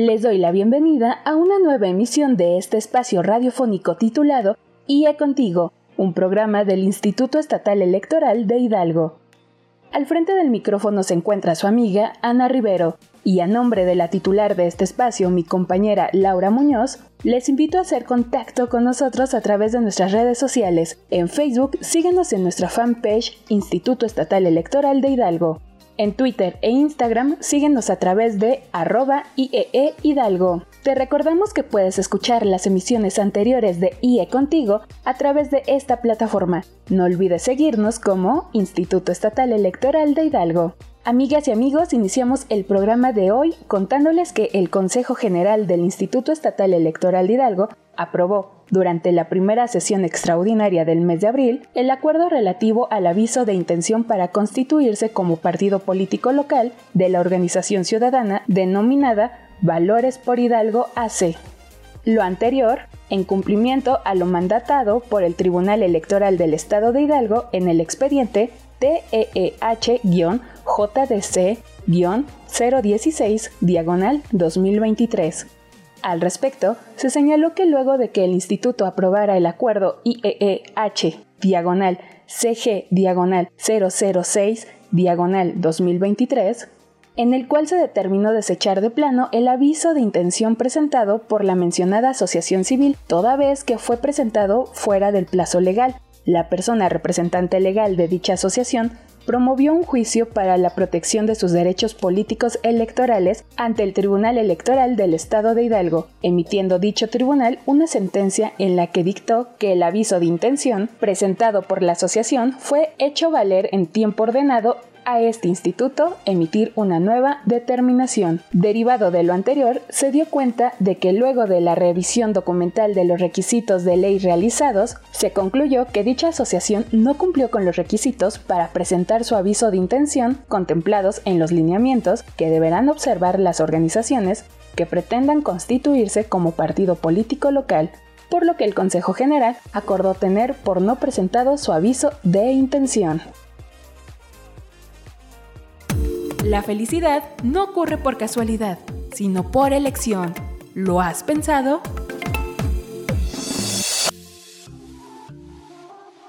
Les doy la bienvenida a una nueva emisión de este espacio radiofónico titulado IE Contigo, un programa del Instituto Estatal Electoral de Hidalgo. Al frente del micrófono se encuentra su amiga Ana Rivero, y a nombre de la titular de este espacio, mi compañera Laura Muñoz, les invito a hacer contacto con nosotros a través de nuestras redes sociales. En Facebook, síguenos en nuestra fanpage Instituto Estatal Electoral de Hidalgo. En Twitter e Instagram síguenos a través de arroba IEE Hidalgo. Te recordamos que puedes escuchar las emisiones anteriores de IE Contigo a través de esta plataforma. No olvides seguirnos como Instituto Estatal Electoral de Hidalgo. Amigas y amigos, iniciamos el programa de hoy contándoles que el Consejo General del Instituto Estatal Electoral de Hidalgo aprobó durante la primera sesión extraordinaria del mes de abril el acuerdo relativo al aviso de intención para constituirse como partido político local de la organización ciudadana denominada Valores por Hidalgo AC. Lo anterior, en cumplimiento a lo mandatado por el Tribunal Electoral del Estado de Hidalgo en el expediente TEEH-JDC-016 diagonal 2023 al respecto, se señaló que luego de que el instituto aprobara el acuerdo IEEH diagonal CG diagonal 006 diagonal 2023, en el cual se determinó desechar de plano el aviso de intención presentado por la mencionada asociación civil, toda vez que fue presentado fuera del plazo legal. La persona representante legal de dicha asociación promovió un juicio para la protección de sus derechos políticos electorales ante el Tribunal Electoral del Estado de Hidalgo, emitiendo dicho tribunal una sentencia en la que dictó que el aviso de intención presentado por la asociación fue hecho valer en tiempo ordenado a este instituto emitir una nueva determinación. Derivado de lo anterior, se dio cuenta de que luego de la revisión documental de los requisitos de ley realizados, se concluyó que dicha asociación no cumplió con los requisitos para presentar su aviso de intención contemplados en los lineamientos que deberán observar las organizaciones que pretendan constituirse como partido político local por lo que el Consejo General acordó tener por no presentado su aviso de intención. La felicidad no ocurre por casualidad, sino por elección. ¿Lo has pensado?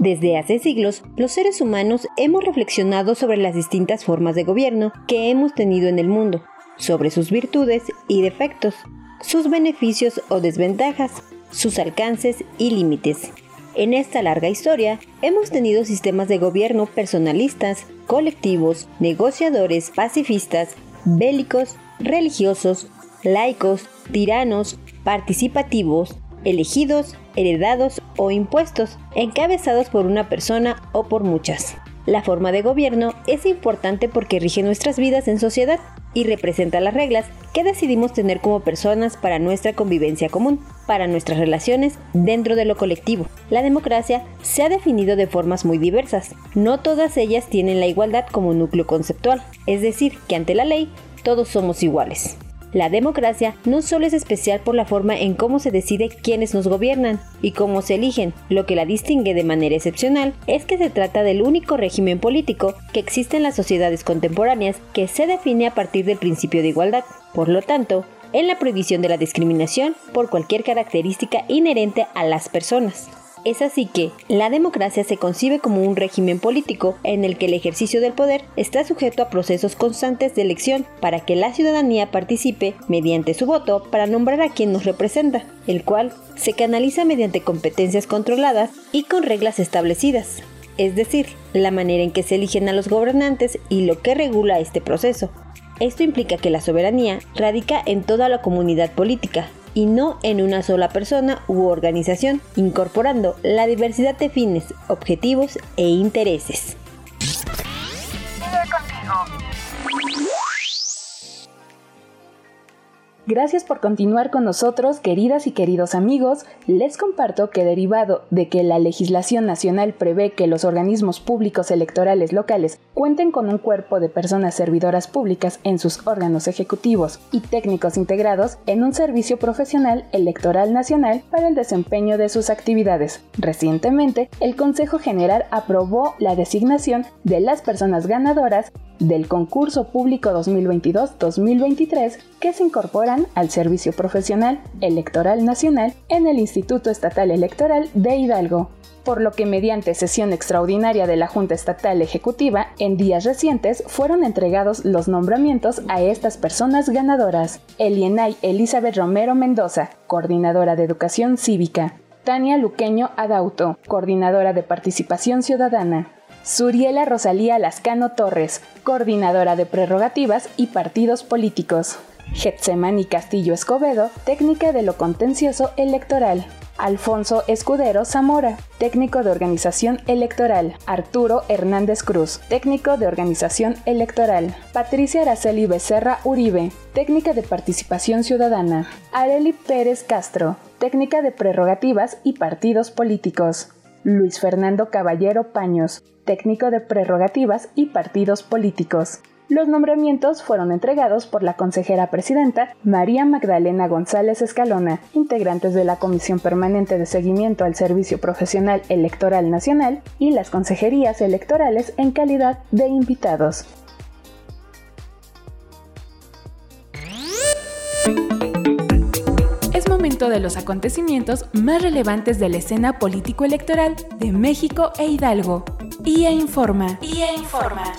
Desde hace siglos, los seres humanos hemos reflexionado sobre las distintas formas de gobierno que hemos tenido en el mundo, sobre sus virtudes y defectos, sus beneficios o desventajas, sus alcances y límites. En esta larga historia, hemos tenido sistemas de gobierno personalistas, colectivos, negociadores, pacifistas, bélicos, religiosos, laicos, tiranos, participativos, elegidos, heredados o impuestos, encabezados por una persona o por muchas. La forma de gobierno es importante porque rige nuestras vidas en sociedad y representa las reglas que decidimos tener como personas para nuestra convivencia común, para nuestras relaciones dentro de lo colectivo. La democracia se ha definido de formas muy diversas. No todas ellas tienen la igualdad como núcleo conceptual, es decir, que ante la ley todos somos iguales. La democracia no solo es especial por la forma en cómo se decide quiénes nos gobiernan y cómo se eligen, lo que la distingue de manera excepcional es que se trata del único régimen político que existe en las sociedades contemporáneas que se define a partir del principio de igualdad. Por lo tanto, en la prohibición de la discriminación por cualquier característica inherente a las personas. Es así que la democracia se concibe como un régimen político en el que el ejercicio del poder está sujeto a procesos constantes de elección para que la ciudadanía participe mediante su voto para nombrar a quien nos representa, el cual se canaliza mediante competencias controladas y con reglas establecidas, es decir, la manera en que se eligen a los gobernantes y lo que regula este proceso. Esto implica que la soberanía radica en toda la comunidad política, y no en una sola persona u organización, incorporando la diversidad de fines, objetivos e intereses. Gracias por continuar con nosotros, queridas y queridos amigos. Les comparto que derivado de que la legislación nacional prevé que los organismos públicos electorales locales cuenten con un cuerpo de personas servidoras públicas en sus órganos ejecutivos y técnicos integrados en un servicio profesional electoral nacional para el desempeño de sus actividades. Recientemente, el Consejo General aprobó la designación de las personas ganadoras del concurso público 2022-2023 que se incorporan al Servicio Profesional Electoral Nacional en el Instituto Estatal Electoral de Hidalgo, por lo que mediante sesión extraordinaria de la Junta Estatal Ejecutiva en días recientes fueron entregados los nombramientos a estas personas ganadoras. Elienay Elizabeth Romero Mendoza, coordinadora de Educación Cívica. Tania Luqueño Adauto, coordinadora de Participación Ciudadana. Suriela Rosalía Lascano Torres, coordinadora de prerrogativas y partidos políticos. Getsemani Castillo Escobedo, técnica de lo contencioso electoral. Alfonso Escudero Zamora, técnico de organización electoral. Arturo Hernández Cruz, técnico de organización electoral. Patricia Araceli Becerra Uribe, técnica de participación ciudadana. Areli Pérez Castro, técnica de prerrogativas y partidos políticos. Luis Fernando Caballero Paños, técnico de prerrogativas y partidos políticos. Los nombramientos fueron entregados por la consejera presidenta María Magdalena González Escalona, integrantes de la Comisión Permanente de Seguimiento al Servicio Profesional Electoral Nacional y las consejerías electorales en calidad de invitados. Es momento de los acontecimientos más relevantes de la escena político-electoral de México e Hidalgo. IA Informa. IA Informa.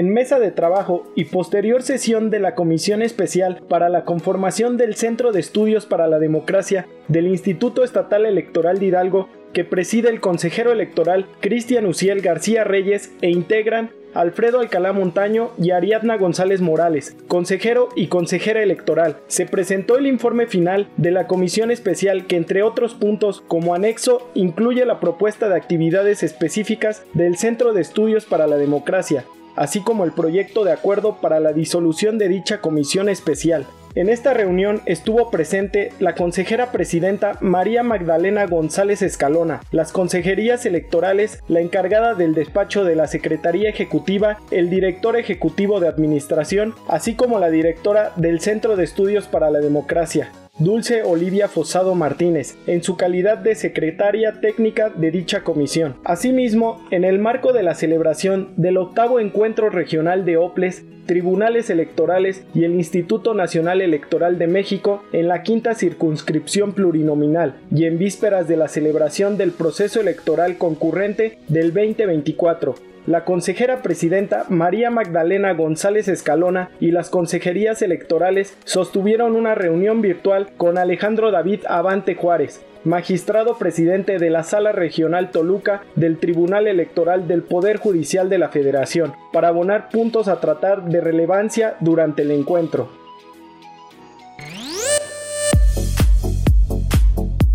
En mesa de trabajo y posterior sesión de la Comisión Especial para la conformación del Centro de Estudios para la Democracia del Instituto Estatal Electoral de Hidalgo, que preside el consejero electoral Cristian Uciel García Reyes e integran Alfredo Alcalá Montaño y Ariadna González Morales, consejero y consejera electoral. Se presentó el informe final de la comisión especial que entre otros puntos como anexo incluye la propuesta de actividades específicas del Centro de Estudios para la Democracia, así como el proyecto de acuerdo para la disolución de dicha comisión especial. En esta reunión estuvo presente la consejera presidenta María Magdalena González Escalona, las consejerías electorales, la encargada del despacho de la Secretaría Ejecutiva, el director ejecutivo de Administración, así como la directora del Centro de Estudios para la Democracia. Dulce Olivia Fosado Martínez, en su calidad de secretaria técnica de dicha comisión. Asimismo, en el marco de la celebración del octavo encuentro regional de OPLES, tribunales electorales y el Instituto Nacional Electoral de México en la quinta circunscripción plurinominal y en vísperas de la celebración del proceso electoral concurrente del 2024 la consejera presidenta María Magdalena González Escalona y las consejerías electorales sostuvieron una reunión virtual con Alejandro David Avante Juárez, magistrado presidente de la Sala Regional Toluca del Tribunal Electoral del Poder Judicial de la Federación, para abonar puntos a tratar de relevancia durante el encuentro.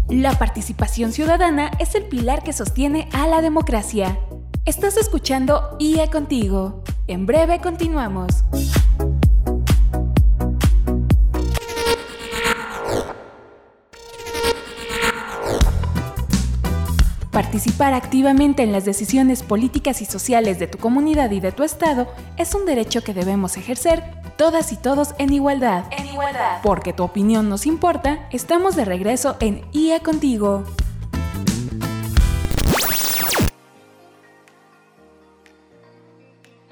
La participación ciudadana es el pilar que sostiene a la democracia. Estás escuchando IE Contigo. En breve continuamos. Participar activamente en las decisiones políticas y sociales de tu comunidad y de tu estado es un derecho que debemos ejercer todas y todos en igualdad. En igualdad. Porque tu opinión nos importa, estamos de regreso en IE Contigo.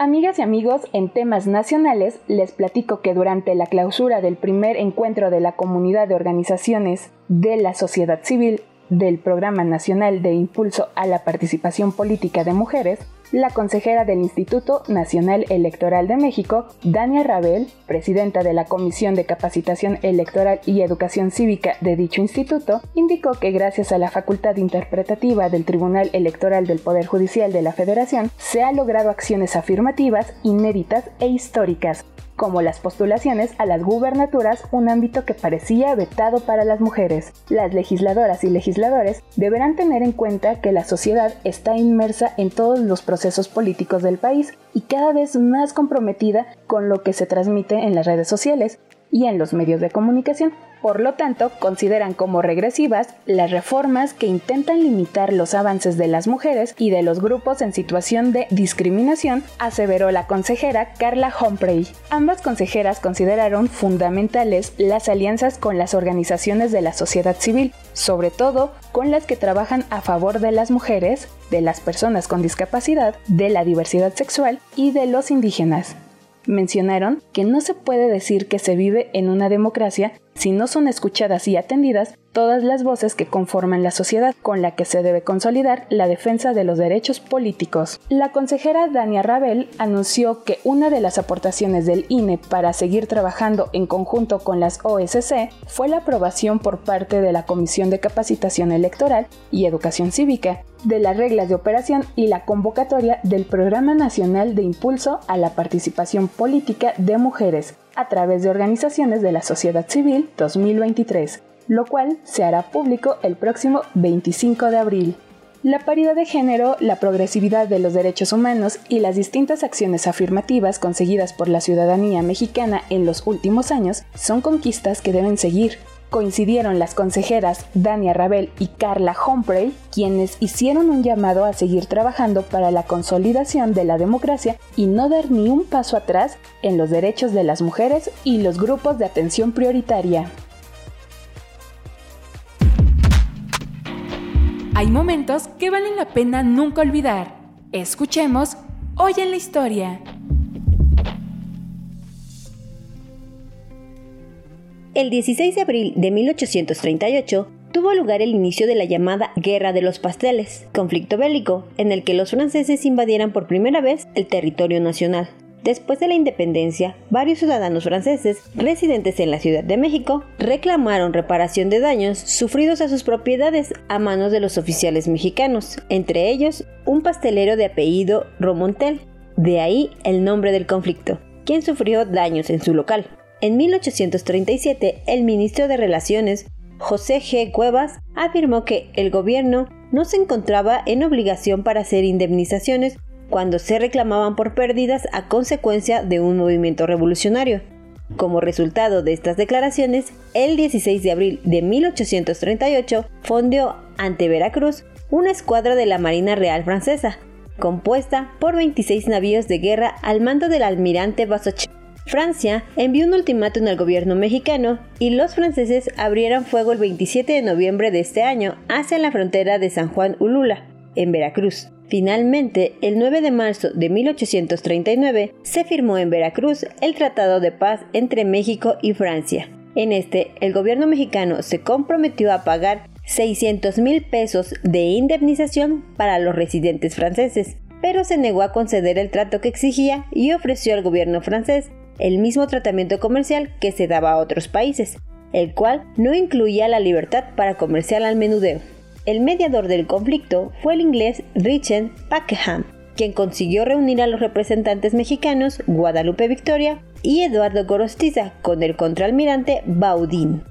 Amigas y amigos, en temas nacionales les platico que durante la clausura del primer encuentro de la comunidad de organizaciones de la sociedad civil del Programa Nacional de Impulso a la Participación Política de Mujeres, la consejera del Instituto Nacional Electoral de México, Dania Rabel, presidenta de la Comisión de Capacitación Electoral y Educación Cívica de dicho instituto, indicó que gracias a la facultad interpretativa del Tribunal Electoral del Poder Judicial de la Federación, se han logrado acciones afirmativas, inéditas e históricas como las postulaciones a las gubernaturas, un ámbito que parecía vetado para las mujeres. Las legisladoras y legisladores deberán tener en cuenta que la sociedad está inmersa en todos los procesos políticos del país y cada vez más comprometida con lo que se transmite en las redes sociales y en los medios de comunicación. Por lo tanto, consideran como regresivas las reformas que intentan limitar los avances de las mujeres y de los grupos en situación de discriminación, aseveró la consejera Carla Humphrey. Ambas consejeras consideraron fundamentales las alianzas con las organizaciones de la sociedad civil, sobre todo con las que trabajan a favor de las mujeres, de las personas con discapacidad, de la diversidad sexual y de los indígenas. Mencionaron que no se puede decir que se vive en una democracia si no son escuchadas y atendidas todas las voces que conforman la sociedad con la que se debe consolidar la defensa de los derechos políticos. La consejera Dania Rabel anunció que una de las aportaciones del INE para seguir trabajando en conjunto con las OSC fue la aprobación por parte de la Comisión de Capacitación Electoral y Educación Cívica de las reglas de operación y la convocatoria del Programa Nacional de Impulso a la Participación Política de Mujeres a través de organizaciones de la sociedad civil 2023 lo cual se hará público el próximo 25 de abril. La paridad de género, la progresividad de los derechos humanos y las distintas acciones afirmativas conseguidas por la ciudadanía mexicana en los últimos años son conquistas que deben seguir. Coincidieron las consejeras Dania Rabel y Carla Humphrey, quienes hicieron un llamado a seguir trabajando para la consolidación de la democracia y no dar ni un paso atrás en los derechos de las mujeres y los grupos de atención prioritaria. Hay momentos que valen la pena nunca olvidar. Escuchemos Hoy en la Historia. El 16 de abril de 1838 tuvo lugar el inicio de la llamada Guerra de los Pasteles, conflicto bélico en el que los franceses invadieran por primera vez el territorio nacional. Después de la independencia, varios ciudadanos franceses residentes en la Ciudad de México reclamaron reparación de daños sufridos a sus propiedades a manos de los oficiales mexicanos, entre ellos un pastelero de apellido Romontel, de ahí el nombre del conflicto, quien sufrió daños en su local. En 1837, el ministro de Relaciones, José G. Cuevas, afirmó que el gobierno no se encontraba en obligación para hacer indemnizaciones cuando se reclamaban por pérdidas a consecuencia de un movimiento revolucionario. Como resultado de estas declaraciones, el 16 de abril de 1838 fondeó ante Veracruz una escuadra de la Marina Real Francesa, compuesta por 26 navíos de guerra al mando del almirante Basoche. Francia envió un ultimátum al gobierno mexicano y los franceses abrieron fuego el 27 de noviembre de este año hacia la frontera de San Juan Ulula, en Veracruz. Finalmente, el 9 de marzo de 1839 se firmó en Veracruz el Tratado de Paz entre México y Francia. En este, el gobierno mexicano se comprometió a pagar 600 mil pesos de indemnización para los residentes franceses, pero se negó a conceder el trato que exigía y ofreció al gobierno francés el mismo tratamiento comercial que se daba a otros países, el cual no incluía la libertad para comerciar al menudeo. El mediador del conflicto fue el inglés Richard Pakenham, quien consiguió reunir a los representantes mexicanos Guadalupe Victoria y Eduardo Gorostiza con el contraalmirante Baudín.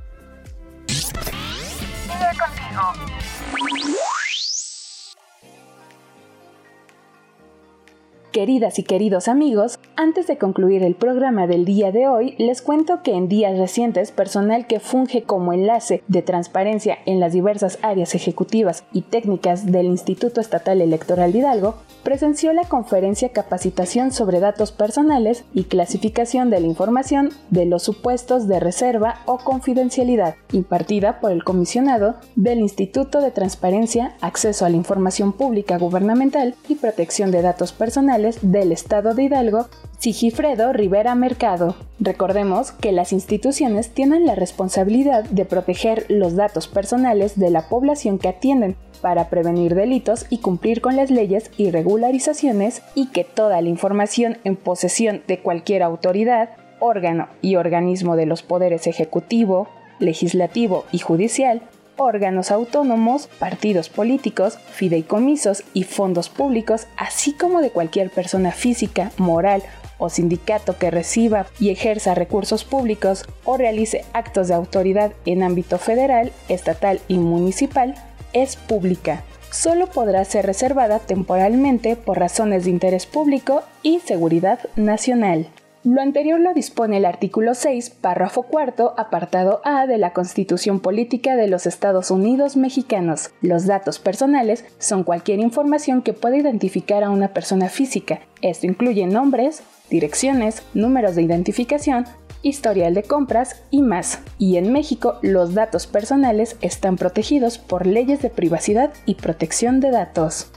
Queridas y queridos amigos, antes de concluir el programa del día de hoy, les cuento que en días recientes personal que funge como enlace de transparencia en las diversas áreas ejecutivas y técnicas del Instituto Estatal Electoral de Hidalgo presenció la conferencia Capacitación sobre datos personales y clasificación de la información de los supuestos de reserva o confidencialidad, impartida por el comisionado del Instituto de Transparencia, Acceso a la Información Pública Gubernamental y Protección de Datos Personales del Estado de Hidalgo, Sigifredo Rivera Mercado. Recordemos que las instituciones tienen la responsabilidad de proteger los datos personales de la población que atienden para prevenir delitos y cumplir con las leyes y regularizaciones y que toda la información en posesión de cualquier autoridad, órgano y organismo de los poderes ejecutivo, legislativo y judicial órganos autónomos, partidos políticos, fideicomisos y fondos públicos, así como de cualquier persona física, moral o sindicato que reciba y ejerza recursos públicos o realice actos de autoridad en ámbito federal, estatal y municipal es pública. Solo podrá ser reservada temporalmente por razones de interés público y seguridad nacional. Lo anterior lo dispone el artículo 6, párrafo cuarto, apartado A de la Constitución Política de los Estados Unidos Mexicanos. Los datos personales son cualquier información que pueda identificar a una persona física. Esto incluye nombres, direcciones, números de identificación, historial de compras y más. Y en México los datos personales están protegidos por leyes de privacidad y protección de datos.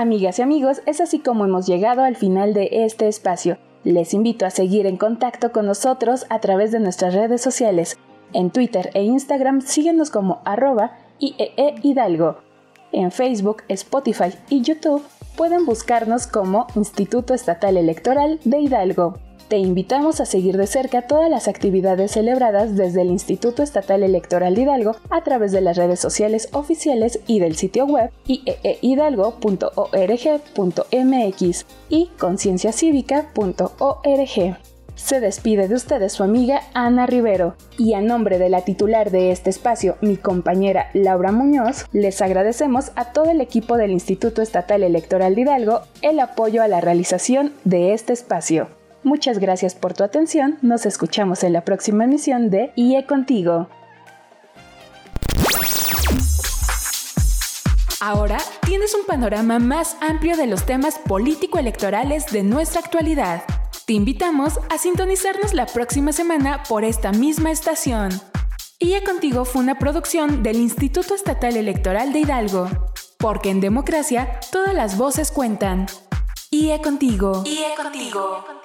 Amigas y amigos, es así como hemos llegado al final de este espacio. Les invito a seguir en contacto con nosotros a través de nuestras redes sociales. En Twitter e Instagram síguenos como arroba IEE Hidalgo. En Facebook, Spotify y YouTube pueden buscarnos como Instituto Estatal Electoral de Hidalgo. Te invitamos a seguir de cerca todas las actividades celebradas desde el Instituto Estatal Electoral de Hidalgo a través de las redes sociales oficiales y del sitio web ieehidalgo.org.mx y concienciacívica.org. Se despide de ustedes su amiga Ana Rivero y a nombre de la titular de este espacio, mi compañera Laura Muñoz, les agradecemos a todo el equipo del Instituto Estatal Electoral de Hidalgo el apoyo a la realización de este espacio. Muchas gracias por tu atención. Nos escuchamos en la próxima emisión de IE Contigo. Ahora tienes un panorama más amplio de los temas político-electorales de nuestra actualidad. Te invitamos a sintonizarnos la próxima semana por esta misma estación. IE Contigo fue una producción del Instituto Estatal Electoral de Hidalgo. Porque en democracia todas las voces cuentan. IE Contigo. IE Contigo.